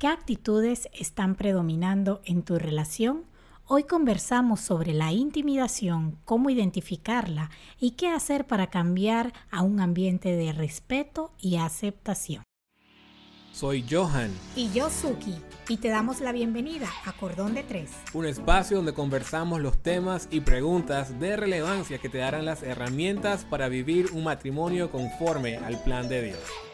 ¿Qué actitudes están predominando en tu relación? Hoy conversamos sobre la intimidación, cómo identificarla y qué hacer para cambiar a un ambiente de respeto y aceptación. Soy Johan. Y yo Suki. Y te damos la bienvenida a Cordón de Tres. Un espacio donde conversamos los temas y preguntas de relevancia que te darán las herramientas para vivir un matrimonio conforme al plan de Dios.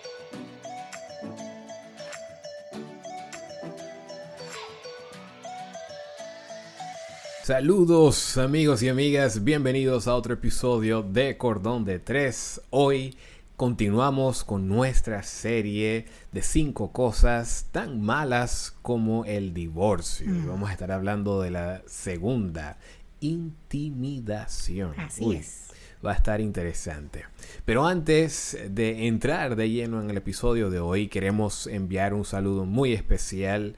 Saludos amigos y amigas, bienvenidos a otro episodio de Cordón de Tres. Hoy continuamos con nuestra serie de cinco cosas tan malas como el divorcio. Mm. Vamos a estar hablando de la segunda, intimidación. Así es. Va a estar interesante. Pero antes de entrar de lleno en el episodio de hoy, queremos enviar un saludo muy especial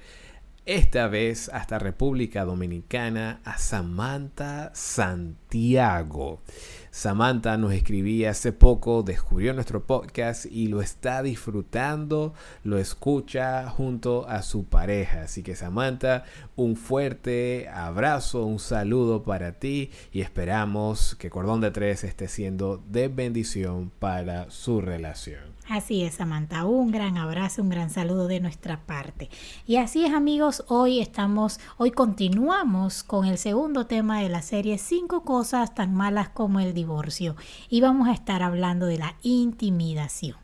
esta vez hasta República Dominicana, a Samantha Santiago. Samantha nos escribía hace poco, descubrió nuestro podcast y lo está disfrutando, lo escucha junto a su pareja. Así que Samantha, un fuerte abrazo, un saludo para ti y esperamos que Cordón de Tres esté siendo de bendición para su relación. Así es, Samantha. Un gran abrazo, un gran saludo de nuestra parte. Y así es, amigos, hoy estamos, hoy continuamos con el segundo tema de la serie Cinco cosas tan malas como el divorcio. Y vamos a estar hablando de la intimidación.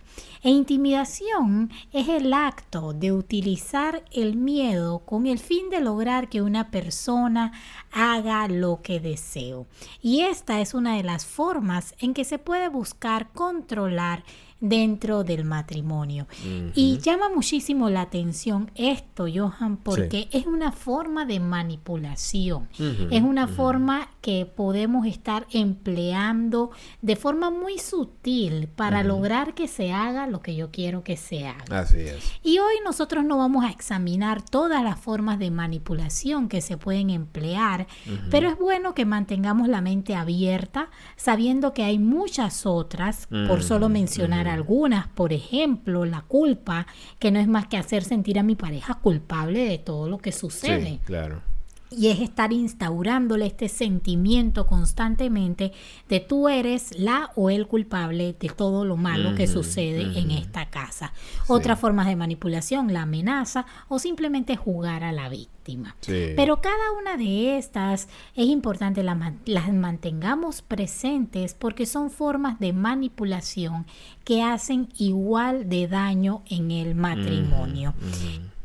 E intimidación es el acto de utilizar el miedo con el fin de lograr que una persona haga lo que deseo. Y esta es una de las formas en que se puede buscar controlar dentro del matrimonio. Y llama muchísimo la atención esto, Johan, porque es una forma de manipulación. Es una forma que podemos estar empleando de forma muy sutil para lograr que se haga lo que yo quiero que se haga. Así es. Y hoy nosotros no vamos a examinar todas las formas de manipulación que se pueden emplear, pero es bueno que mantengamos la mente abierta, sabiendo que hay muchas otras, por solo mencionar algunas, por ejemplo, la culpa, que no es más que hacer sentir a mi pareja culpable de todo lo que sucede. Sí, claro y es estar instaurándole este sentimiento constantemente de tú eres la o el culpable de todo lo malo que sucede en esta casa. Otras formas de manipulación, la amenaza o simplemente jugar a la víctima. Pero cada una de estas es importante las mantengamos presentes porque son formas de manipulación que hacen igual de daño en el matrimonio.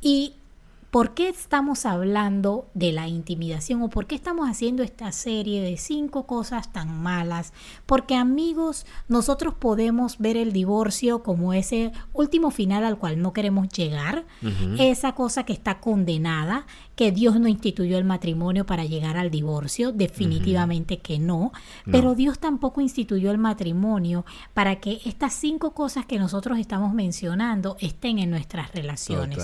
Y ¿Por qué estamos hablando de la intimidación o por qué estamos haciendo esta serie de cinco cosas tan malas? Porque amigos, nosotros podemos ver el divorcio como ese último final al cual no queremos llegar, esa cosa que está condenada, que Dios no instituyó el matrimonio para llegar al divorcio, definitivamente que no, pero Dios tampoco instituyó el matrimonio para que estas cinco cosas que nosotros estamos mencionando estén en nuestras relaciones.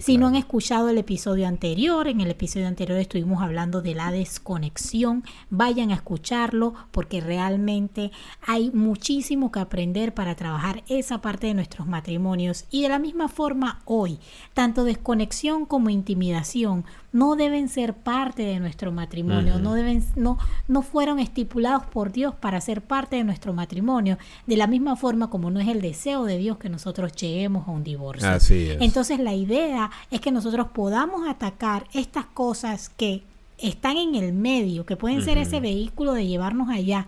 si no han escuchado el episodio anterior, en el episodio anterior estuvimos hablando de la desconexión, vayan a escucharlo porque realmente hay muchísimo que aprender para trabajar esa parte de nuestros matrimonios. Y de la misma forma hoy, tanto desconexión como intimidación no deben ser parte de nuestro matrimonio, no deben, no, no fueron estipulados por Dios para ser parte de nuestro matrimonio, de la misma forma como no es el deseo de Dios que nosotros lleguemos a un divorcio. Entonces la idea es que nosotros podamos atacar estas cosas que están en el medio, que pueden ser ese vehículo de llevarnos allá,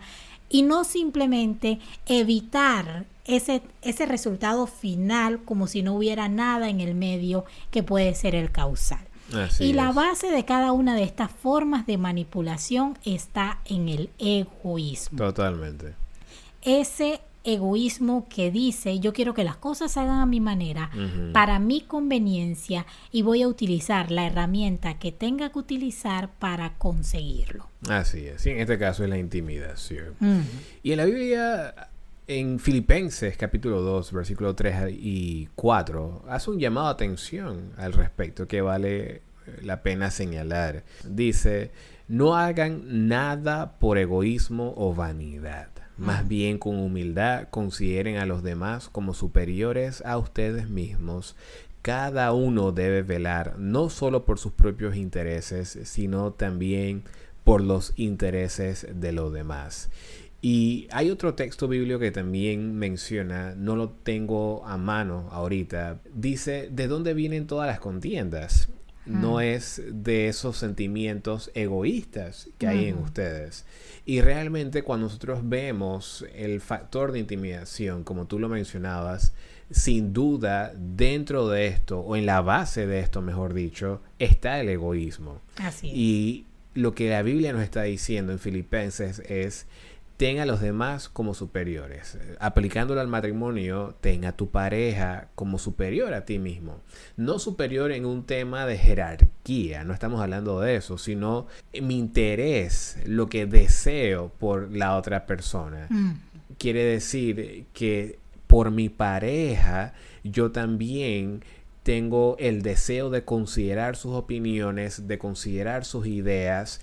y no simplemente evitar ese, ese resultado final como si no hubiera nada en el medio que puede ser el causal y la base de cada una de estas formas de manipulación está en el egoísmo. Totalmente. Ese egoísmo que dice yo quiero que las cosas se hagan a mi manera, para mi conveniencia y voy a utilizar la herramienta que tenga que utilizar para conseguirlo. Así es, y en este caso es la intimidación. Y en la Biblia en Filipenses capítulo 2, versículo 3 y 4, hace un llamado a atención al respecto que vale la pena señalar. Dice, no hagan nada por egoísmo o vanidad. Más bien con humildad consideren a los demás como superiores a ustedes mismos cada uno debe velar no solo por sus propios intereses, sino también por los intereses de los demás. Y hay otro texto bíblico que también menciona, no lo tengo a mano ahorita, dice, ¿de dónde vienen todas las contiendas? No mm. es de esos sentimientos egoístas que hay en ustedes. Y realmente cuando nosotros vemos el factor de intimidación, como tú lo mencionabas, sin duda dentro de esto, o en la base de esto, mejor dicho, está el egoísmo. Así Y lo que la Biblia nos está diciendo en Filipenses es ten a los demás como superiores. Aplicándolo al matrimonio, ten a tu pareja como superior a ti mismo. No superior en un tema de jerarquía, no estamos hablando de eso, sino mi interés, lo que deseo por la otra persona. Mm. Quiere decir que por mi pareja yo también tengo el deseo de considerar sus opiniones, de considerar sus ideas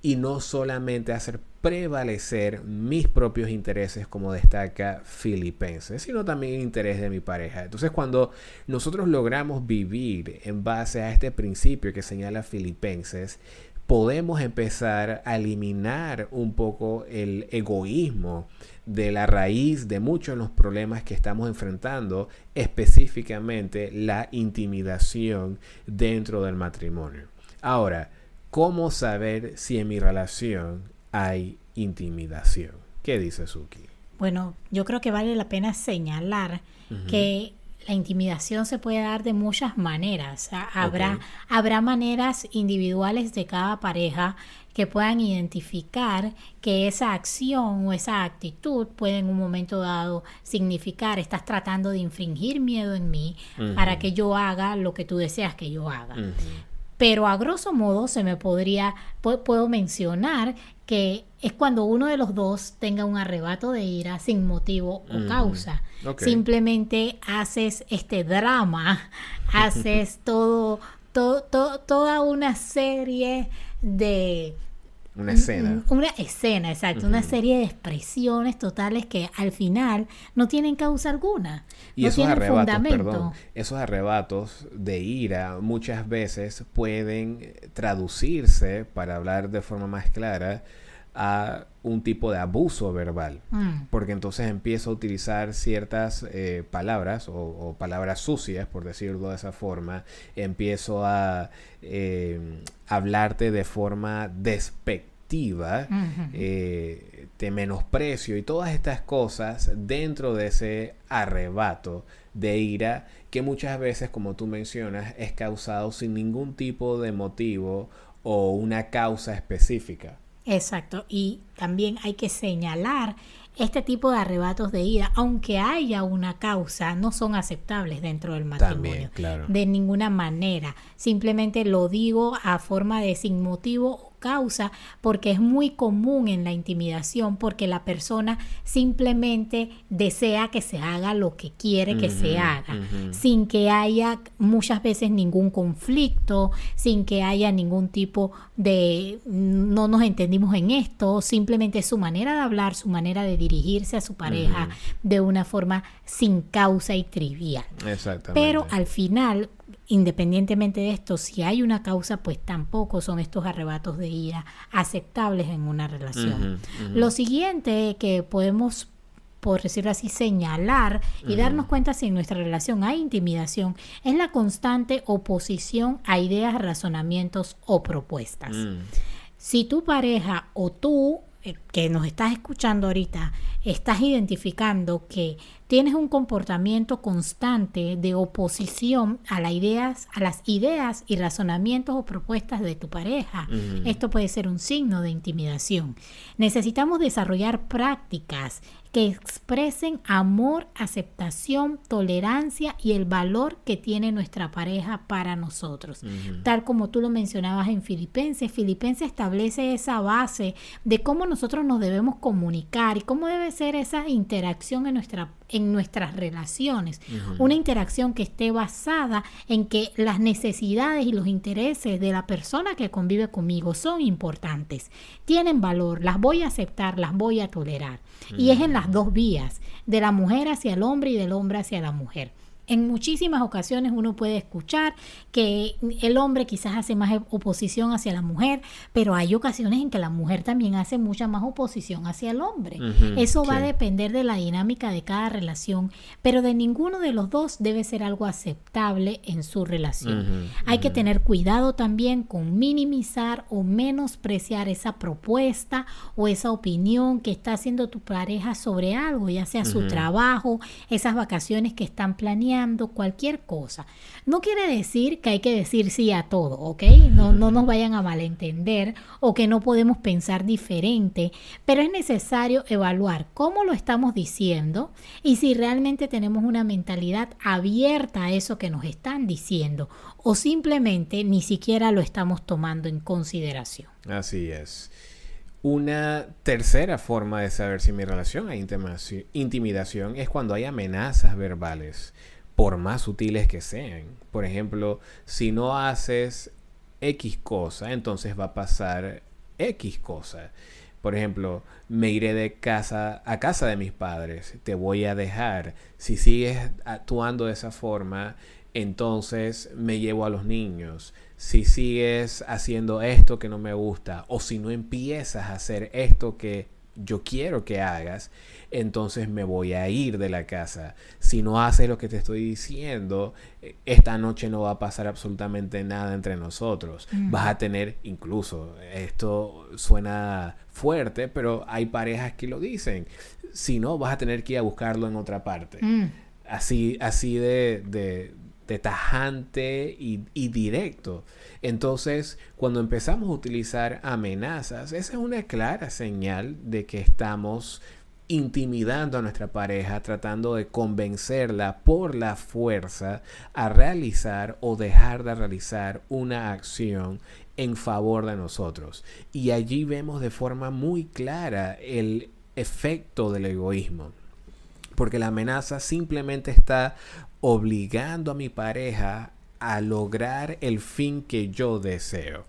y no solamente hacer prevalecer mis propios intereses como destaca Filipenses, sino también el interés de mi pareja. Entonces cuando nosotros logramos vivir en base a este principio que señala Filipenses, podemos empezar a eliminar un poco el egoísmo de la raíz de muchos de los problemas que estamos enfrentando, específicamente la intimidación dentro del matrimonio. Ahora, ¿cómo saber si en mi relación hay intimidación. ¿Qué dice Suki? Bueno, yo creo que vale la pena señalar que la intimidación se puede dar de muchas maneras. Habrá, habrá maneras individuales de cada pareja que puedan identificar que esa acción o esa actitud puede en un momento dado significar estás tratando de infringir miedo en mí para que yo haga lo que tú deseas que yo haga. Pero a grosso modo se me podría, puedo mencionar que es cuando uno de los dos tenga un arrebato de ira sin motivo o causa. Simplemente haces este drama, haces todo, todo, toda una serie de una escena. Una escena, exacto. Una serie de expresiones totales que al final no tienen causa alguna. Y esos arrebatos, perdón, esos arrebatos de ira muchas veces pueden traducirse, para hablar de forma más clara, a un tipo de abuso verbal. Mm. Porque entonces empiezo a utilizar ciertas eh, palabras o, palabras sucias, por decirlo de esa forma. Empiezo a eh, hablarte de forma despectiva, eh, de menosprecio y todas estas cosas dentro de ese arrebato de ira que muchas veces, como tú mencionas, es causado sin ningún tipo de motivo o una causa específica. Exacto, y también hay que señalar este tipo de arrebatos de ira, aunque haya una causa, no son aceptables dentro del matrimonio. De ninguna manera. Simplemente lo digo a forma de sin motivo causa, porque es muy común en la intimidación, porque la persona simplemente desea que se haga lo que quiere que se haga, sin que haya muchas veces ningún conflicto, sin que haya ningún tipo de no nos entendimos en esto, simplemente su manera de hablar, su manera de dirigirse a su pareja de una forma sin causa y trivial. Pero al final Independientemente de esto, si hay una causa, pues tampoco son estos arrebatos de ira aceptables en una relación. Lo siguiente que podemos por decirlo así, señalar y darnos cuenta si en nuestra relación hay intimidación, es la constante oposición a ideas, razonamientos o propuestas. Mm. Si tu pareja o tú, eh, que nos estás escuchando ahorita, estás identificando que tienes un comportamiento constante de oposición a las ideas, a las ideas y razonamientos o propuestas de tu pareja. Esto puede ser un signo de intimidación. Necesitamos desarrollar prácticas que expresen amor, aceptación, tolerancia y el valor que tiene nuestra pareja para nosotros. Tal como tú lo mencionabas en Filipenses, Filipenses establece esa base de cómo nosotros nos debemos comunicar y cómo debe ser esa interacción en nuestra en nuestras relaciones. Una interacción que esté basada en que las necesidades y los intereses de la persona que convive conmigo son importantes, tienen valor, las voy a aceptar, las voy a tolerar. Y es en las dos vías, de la mujer hacia el hombre y del hombre hacia la mujer. En muchísimas ocasiones uno puede escuchar que el hombre quizás hace más oposición hacia la mujer, pero hay ocasiones en que la mujer también hace mucha más oposición hacia el hombre. Eso va a depender de la dinámica de cada relación, pero de ninguno de los dos debe ser algo aceptable en su relación. hay que tener cuidado también con minimizar o menospreciar esa propuesta o esa opinión que está haciendo tu pareja sobre algo, ya sea su trabajo, esas vacaciones que están cualquier cosa. No quiere decir que hay que decir sí a todo, ¿ok? No, no nos vayan a malentender o que no podemos pensar diferente, pero es necesario evaluar cómo lo estamos diciendo y si realmente tenemos una mentalidad abierta a eso que nos están diciendo o simplemente ni siquiera lo estamos tomando en consideración. Así es. Una tercera forma de saber si mi relación hay intimidación es cuando hay amenazas verbales, por más sutiles que sean. Por ejemplo, si no haces X cosa, entonces va a pasar X cosa. Por ejemplo, me iré de casa a casa de mis padres, te voy a dejar. Si sigues actuando de esa forma, entonces me llevo a los niños si sigues haciendo esto que no me gusta o si no empiezas a hacer esto que yo quiero que hagas, entonces me voy a ir de la casa. Si no haces lo que te estoy diciendo, eh, esta noche no va a pasar absolutamente nada entre nosotros. Vas a tener, incluso, esto suena fuerte, pero hay parejas que lo dicen. Si no, vas a tener que ir a buscarlo en otra parte. Mm. Así, así de, de tajante y, directo. Entonces, cuando empezamos a utilizar amenazas, esa es una clara señal de que estamos intimidando a nuestra pareja, tratando de convencerla por la fuerza a realizar o dejar de realizar una acción en favor de nosotros. Y allí vemos de forma muy clara el efecto del egoísmo. Porque la amenaza simplemente está obligando a mi pareja a lograr el fin que yo deseo.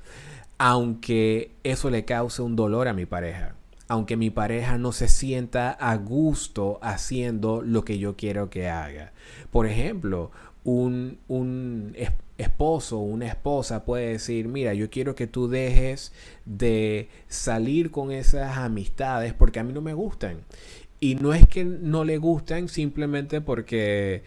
Aunque eso le cause un dolor a mi pareja. Aunque mi pareja no se sienta a gusto haciendo lo que yo quiero que haga. Por ejemplo, un, un esposo o una esposa puede decir, mira, yo quiero que tú dejes de salir con esas amistades porque a mí no me gustan. Y no es que no le gustan simplemente porque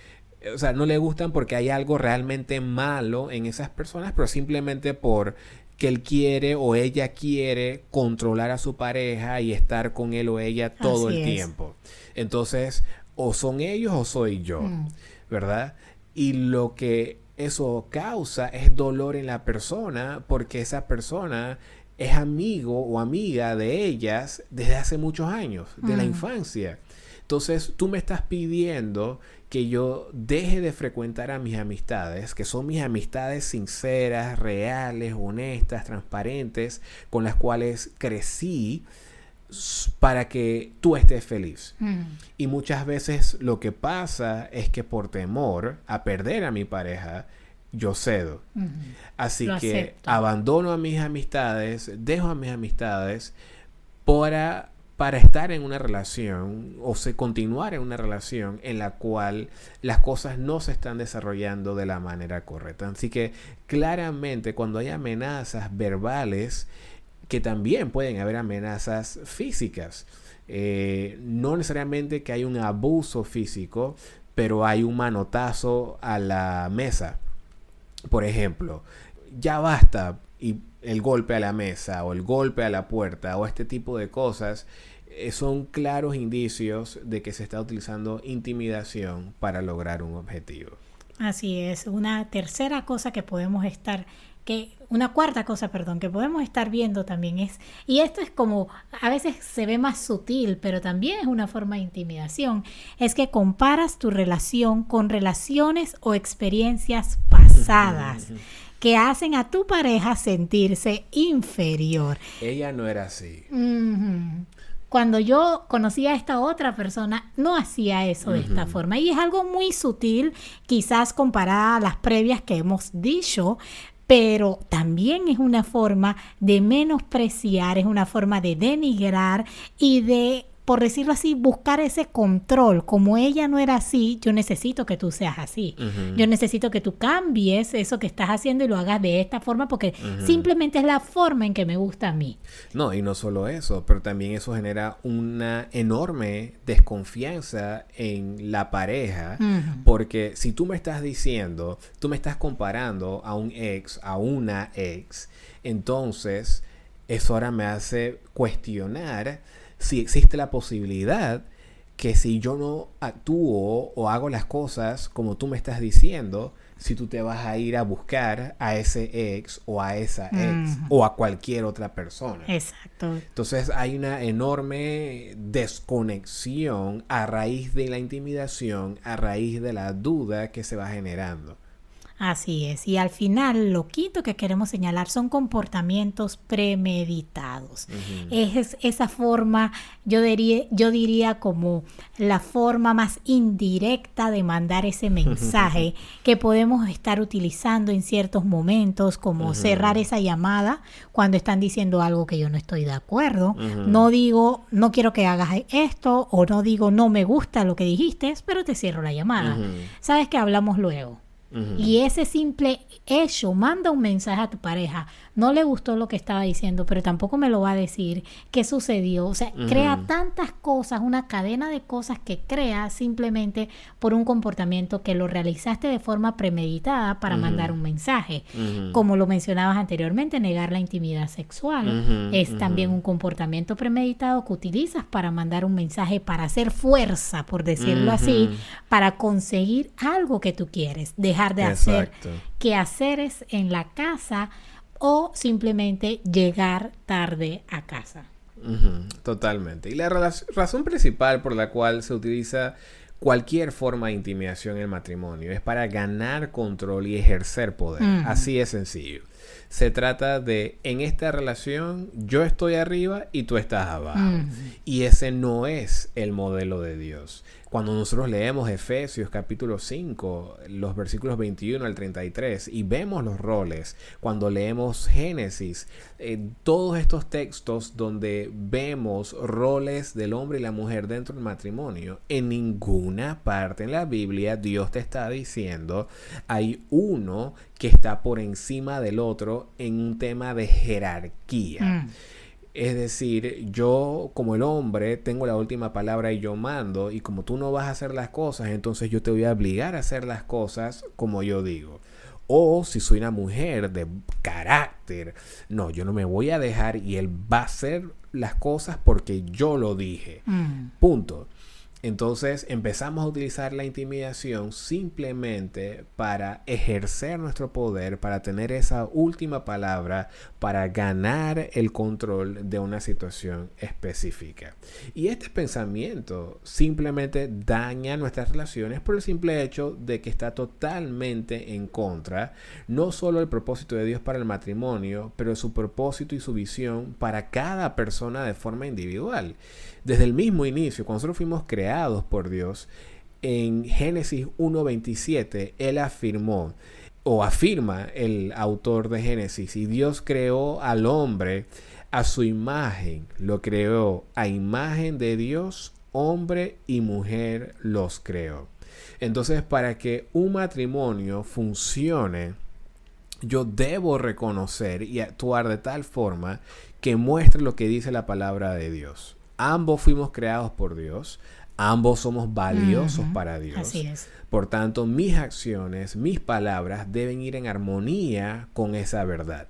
o sea, no le gustan porque hay algo realmente malo en esas personas, pero simplemente por que él quiere o ella quiere controlar a su pareja y estar con él o ella todo el tiempo. Entonces, o son ellos o soy yo, mm. ¿verdad? Y lo que eso causa es dolor en la persona porque esa persona es amigo o amiga de ellas desde hace muchos años, de la infancia. Entonces tú me estás pidiendo que yo deje de frecuentar a mis amistades, que son mis amistades sinceras, reales, honestas, transparentes, con las cuales crecí para que tú estés feliz. Mm. Y muchas veces lo que pasa es que por temor a perder a mi pareja, yo cedo. Así que abandono a mis amistades, dejo a mis amistades para para estar en una relación o se continuar en una relación en la cual las cosas no se están desarrollando de la manera correcta. Así que claramente cuando hay amenazas verbales, que también pueden haber amenazas físicas, eh, no necesariamente que hay un abuso físico, pero hay un manotazo a la mesa. Por ejemplo, ya basta y el golpe a la mesa o el golpe a la puerta o este tipo de cosas eh, son claros indicios de que se está utilizando intimidación para lograr un objetivo. Así es. Una tercera cosa que podemos estar que una cuarta cosa, perdón, que podemos estar viendo también es, y esto es como, a veces se ve más sutil, pero también es una forma de intimidación, es que comparas tu relación con relaciones o experiencias pasadas que hacen a tu pareja sentirse inferior. Ella no era así. Cuando yo conocía a esta otra persona, no hacía eso de esta forma. Y es algo muy sutil, quizás comparada a las previas que hemos dicho, pero también es una forma de menospreciar, es una forma de denigrar y de por decirlo así, buscar ese control. Como ella no era así, yo necesito que tú seas así. Yo necesito que tú cambies eso que estás haciendo y lo hagas de esta forma porque simplemente es la forma en que me gusta a mí. No, y no solo eso, pero también eso genera una enorme desconfianza en la pareja porque si tú me estás diciendo, tú me estás comparando a un ex, a una ex, entonces eso ahora me hace cuestionar si existe la posibilidad que si yo no actúo o hago las cosas como tú me estás diciendo, si tú te vas a ir a buscar a ese ex o a esa ex o a cualquier otra persona. Exacto. Entonces hay una enorme desconexión a raíz de la intimidación, a raíz de la duda que se va generando. Así es. Y al final, lo quinto que queremos señalar son comportamientos premeditados. Es esa forma, yo diría, yo diría como la forma más indirecta de mandar ese mensaje que podemos estar utilizando en ciertos momentos, como cerrar esa llamada cuando están diciendo algo que yo no estoy de acuerdo. No digo, no quiero que hagas esto, o no digo, no me gusta lo que dijiste, pero te cierro la llamada. Sabes que hablamos luego. Y ese simple hecho manda un mensaje a tu pareja. No le gustó lo que estaba diciendo, pero tampoco me lo va a decir qué sucedió. O sea, crea tantas cosas, una cadena de cosas que crea simplemente por un comportamiento que lo realizaste de forma premeditada para mandar un mensaje. Como lo mencionabas anteriormente, negar la intimidad sexual es también un comportamiento premeditado que utilizas para mandar un mensaje, para hacer fuerza, por decirlo así, para conseguir algo que tú quieres. Dejar de hacer quehaceres en la casa o simplemente llegar tarde a casa. totalmente. Y la razón principal por la cual se utiliza cualquier forma de intimidación en el matrimonio es para ganar control y ejercer poder. Así es sencillo. Se trata de, en esta relación, yo estoy arriba y tú estás abajo. Y ese no es el modelo de Dios. Cuando nosotros leemos Efesios capítulo 5, los versículos 21 al 33, y vemos los roles, cuando leemos Génesis, eh, todos estos textos donde vemos roles del hombre y la mujer dentro del matrimonio, en ninguna parte en la Biblia Dios te está diciendo hay uno que está por encima del otro en un tema de jerarquía. Mm. Es decir, yo como el hombre tengo la última palabra y yo mando y como tú no vas a hacer las cosas, entonces yo te voy a obligar a hacer las cosas como yo digo. O si soy una mujer de carácter, no, yo no me voy a dejar y él va a hacer las cosas porque yo lo dije. Mm. Punto. Entonces empezamos a utilizar la intimidación simplemente para ejercer nuestro poder, para tener esa última palabra, para ganar el control de una situación específica. Y este pensamiento simplemente daña nuestras relaciones por el simple hecho de que está totalmente en contra no solo el propósito de Dios para el matrimonio, pero su propósito y su visión para cada persona de forma individual. Desde el mismo inicio, cuando nosotros fuimos creados por Dios, en Génesis 1.27, Él afirmó, o afirma el autor de Génesis, y Dios creó al hombre a su imagen, lo creó a imagen de Dios, hombre y mujer los creó. Entonces, para que un matrimonio funcione, yo debo reconocer y actuar de tal forma que muestre lo que dice la palabra de Dios. Ambos fuimos creados por Dios. Ambos somos valiosos para Dios. Así es. Por tanto, mis acciones, mis palabras deben ir en armonía con esa verdad.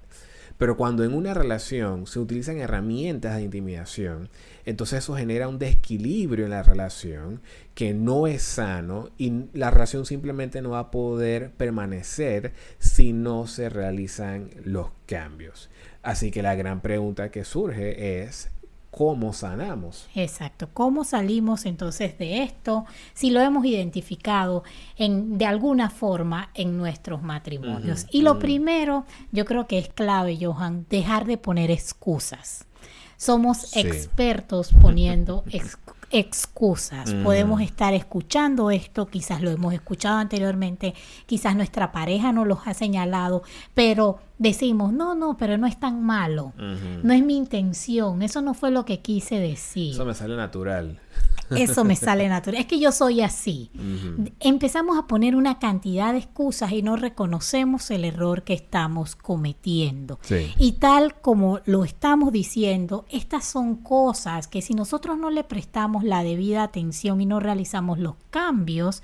Pero cuando en una relación se utilizan herramientas de intimidación, entonces eso genera un desequilibrio en la relación que no es sano y la relación simplemente no va a poder permanecer si no se realizan los cambios. Así que la gran pregunta que surge es, cómo sanamos. Exacto, cómo salimos entonces de esto, si lo hemos identificado en, de alguna forma en nuestros matrimonios. y lo primero, yo creo que es clave, Johan, dejar de poner excusas. Somos expertos poniendo excusas. Podemos estar escuchando esto, quizás lo hemos escuchado anteriormente, quizás nuestra pareja no los ha señalado, pero decimos, no, no, pero no es tan malo. No es mi intención. Eso no fue lo que quise decir. Eso me sale natural. Eso me sale natural. Es que yo soy así. Empezamos a poner una cantidad de excusas y no reconocemos el error que estamos cometiendo. Y tal como lo estamos diciendo, estas son cosas que si nosotros no le prestamos la debida atención y no realizamos los cambios,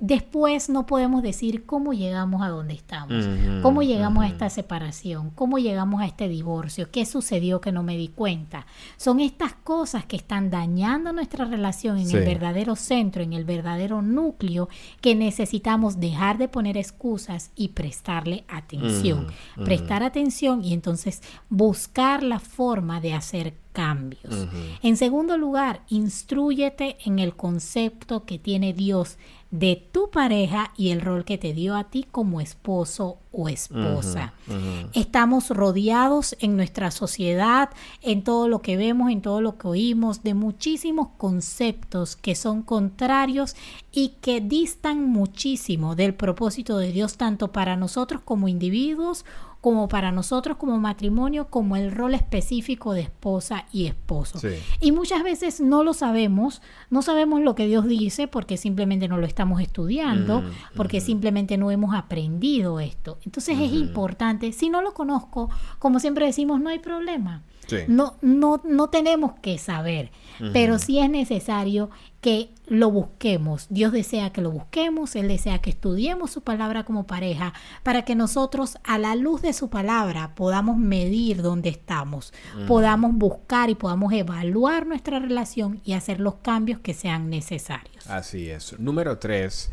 después no podemos decir cómo llegamos a donde estamos, cómo llegamos a esta separación, cómo llegamos a este divorcio, qué sucedió que no me di cuenta. Son estas cosas que están dañando nuestra relación en el verdadero centro, en el verdadero núcleo, que necesitamos dejar de poner excusas y prestarle atención. Prestar atención y entonces buscar la forma de hacer cambios. En segundo lugar, instruyete en el concepto que tiene Dios de tu pareja y el rol que te dio a ti como esposo o esposa. Estamos rodeados en nuestra sociedad, en todo lo que vemos, en todo lo que oímos, de muchísimos conceptos que son contrarios y que distan muchísimo del propósito de Dios tanto para nosotros como individuos como para nosotros como matrimonio, como el rol específico de esposa y esposo. Y muchas veces no lo sabemos, no sabemos lo que Dios dice porque simplemente no lo estamos estudiando, porque simplemente no hemos aprendido esto. Entonces es importante, si no lo conozco, como siempre decimos, no hay problema. No, no, no tenemos que saber, pero sí es necesario que lo busquemos. Dios desea que lo busquemos, Él desea que estudiemos su palabra como pareja para que nosotros a la luz de su palabra podamos medir dónde estamos, podamos buscar y podamos evaluar nuestra relación y hacer los cambios que sean necesarios. Así es. Número tres,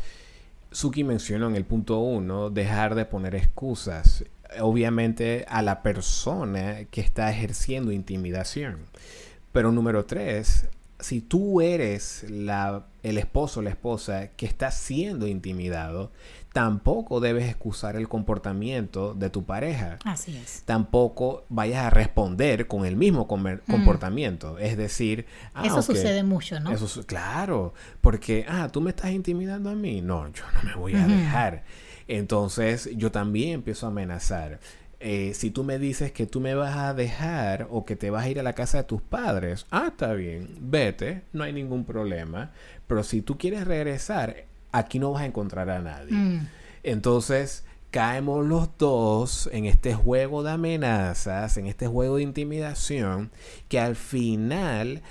Suki mencionó en el punto uno, dejar de poner excusas obviamente a la persona que está ejerciendo intimidación. Pero número tres, si tú eres la, el esposo o la esposa que está siendo intimidado, tampoco debes excusar el comportamiento de tu pareja. Así es. Tampoco vayas a responder con el mismo mm. comportamiento. Es decir, ah, eso sucede mucho, ¿no? Eso, claro, porque, ah, tú me estás intimidando a mí. No, yo no me voy a dejar. Entonces yo también empiezo a amenazar. Eh, si tú me dices que tú me vas a dejar o que te vas a ir a la casa de tus padres, ah, está bien, vete, no hay ningún problema. Pero si tú quieres regresar, aquí no vas a encontrar a nadie. Mm. Entonces, caemos los dos en este juego de amenazas, en este juego de intimidación, que al final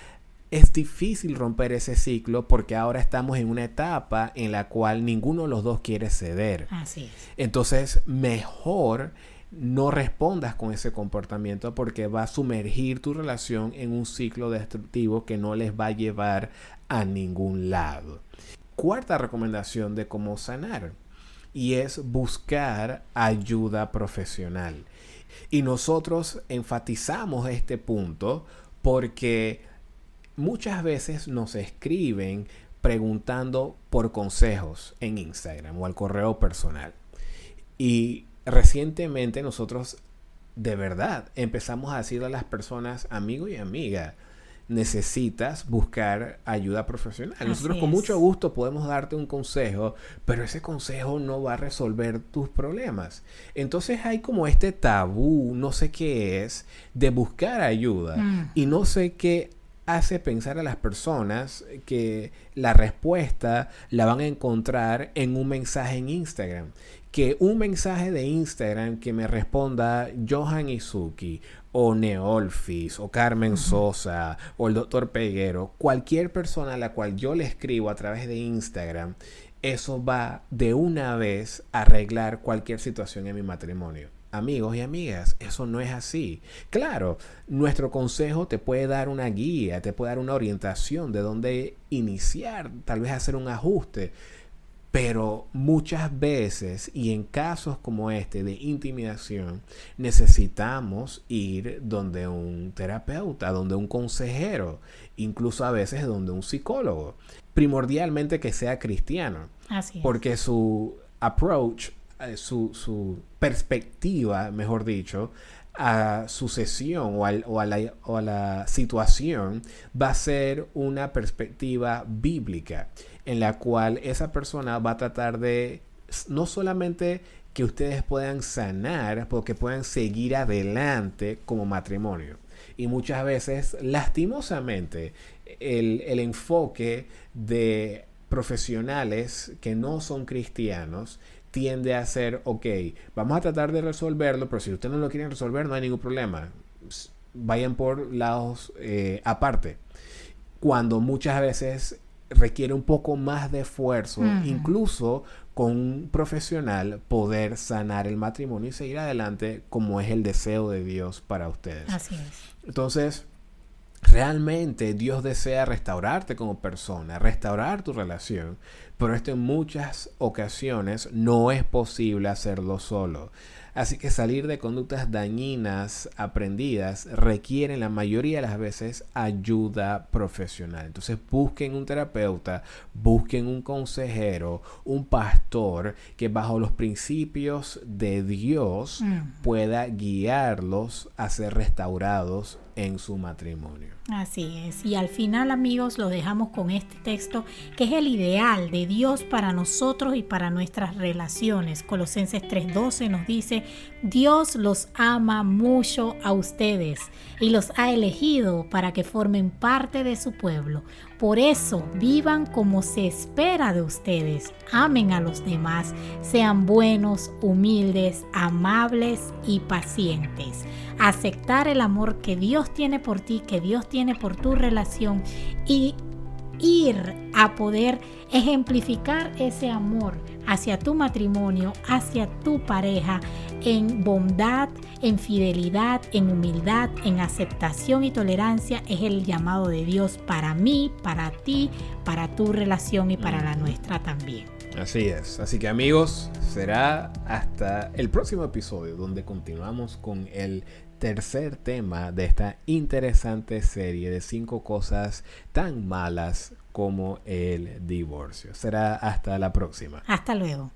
es difícil romper ese ciclo porque ahora estamos en una etapa en la cual ninguno de los dos quiere ceder. Así es. Entonces, mejor no respondas con ese comportamiento porque va a sumergir tu relación en un ciclo destructivo que no les va a llevar a ningún lado. Cuarta recomendación de cómo sanar y es buscar ayuda profesional. Y nosotros enfatizamos este punto porque muchas veces nos escriben preguntando por consejos en Instagram o al correo personal. Y recientemente nosotros de verdad empezamos a decirle a las personas, amigo y amiga, necesitas buscar ayuda profesional. Nosotros con mucho gusto podemos darte un consejo, pero ese consejo no va a resolver tus problemas. Entonces hay como este tabú, no sé qué es, de buscar ayuda. Mm. Y no sé qué hace pensar a las personas que la respuesta la van a encontrar en un mensaje en Instagram. Que un mensaje de Instagram que me responda Johan Izuki o Neolfis o Carmen Sosa o el doctor Peguero, cualquier persona a la cual yo le escribo a través de Instagram, eso va de una vez a arreglar cualquier situación en mi matrimonio amigos y amigas, eso no es así. Claro, nuestro consejo te puede dar una guía, te puede dar una orientación de dónde iniciar, tal vez hacer un ajuste. Pero muchas veces y en casos como este de intimidación necesitamos ir donde un terapeuta, donde un consejero, incluso a veces donde un psicólogo. Primordialmente que sea cristiano. Así Porque su approach su, su, perspectiva, mejor dicho, a su sesión o, o, a la, o, a la, situación va a ser una perspectiva bíblica en la cual esa persona va a tratar de no solamente que ustedes puedan sanar, porque puedan seguir adelante como matrimonio. Y muchas veces, lastimosamente, el, el enfoque de profesionales que no son cristianos tiende a ser, ok, vamos a tratar de resolverlo, pero si ustedes no lo quieren resolver, no hay ningún problema. Vayan por lados eh, aparte. Cuando muchas veces requiere un poco más de esfuerzo, incluso con un profesional, poder sanar el matrimonio y seguir adelante como es el deseo de Dios para ustedes. Así es. Entonces, realmente Dios desea restaurarte como persona, restaurar tu relación, pero esto en muchas ocasiones no es posible hacerlo solo. Así que salir de conductas dañinas aprendidas requiere la mayoría de las veces ayuda profesional. Entonces busquen un terapeuta, busquen un consejero, un pastor que bajo los principios de Dios mm. pueda guiarlos a ser restaurados en su matrimonio. Así es. Y al final, amigos, lo dejamos con este texto que es el ideal de Dios para nosotros y para nuestras relaciones. Colosenses 3:12 nos dice, Dios los ama mucho a ustedes y los ha elegido para que formen parte de su pueblo. Por eso vivan como se espera de ustedes. Amen a los demás. Sean buenos, humildes, amables y pacientes. Aceptar el amor que Dios tiene por ti, que Dios tiene por tu relación y ir a poder ejemplificar ese amor hacia tu matrimonio, hacia tu pareja, en bondad, en fidelidad, en humildad, en aceptación y tolerancia, es el llamado de Dios para mí, para ti, para tu relación y para la nuestra también. Así es. Así que amigos, será hasta el próximo episodio donde continuamos con el tercer tema de esta interesante serie de cinco cosas tan malas como el divorcio. Será hasta la próxima. Hasta luego.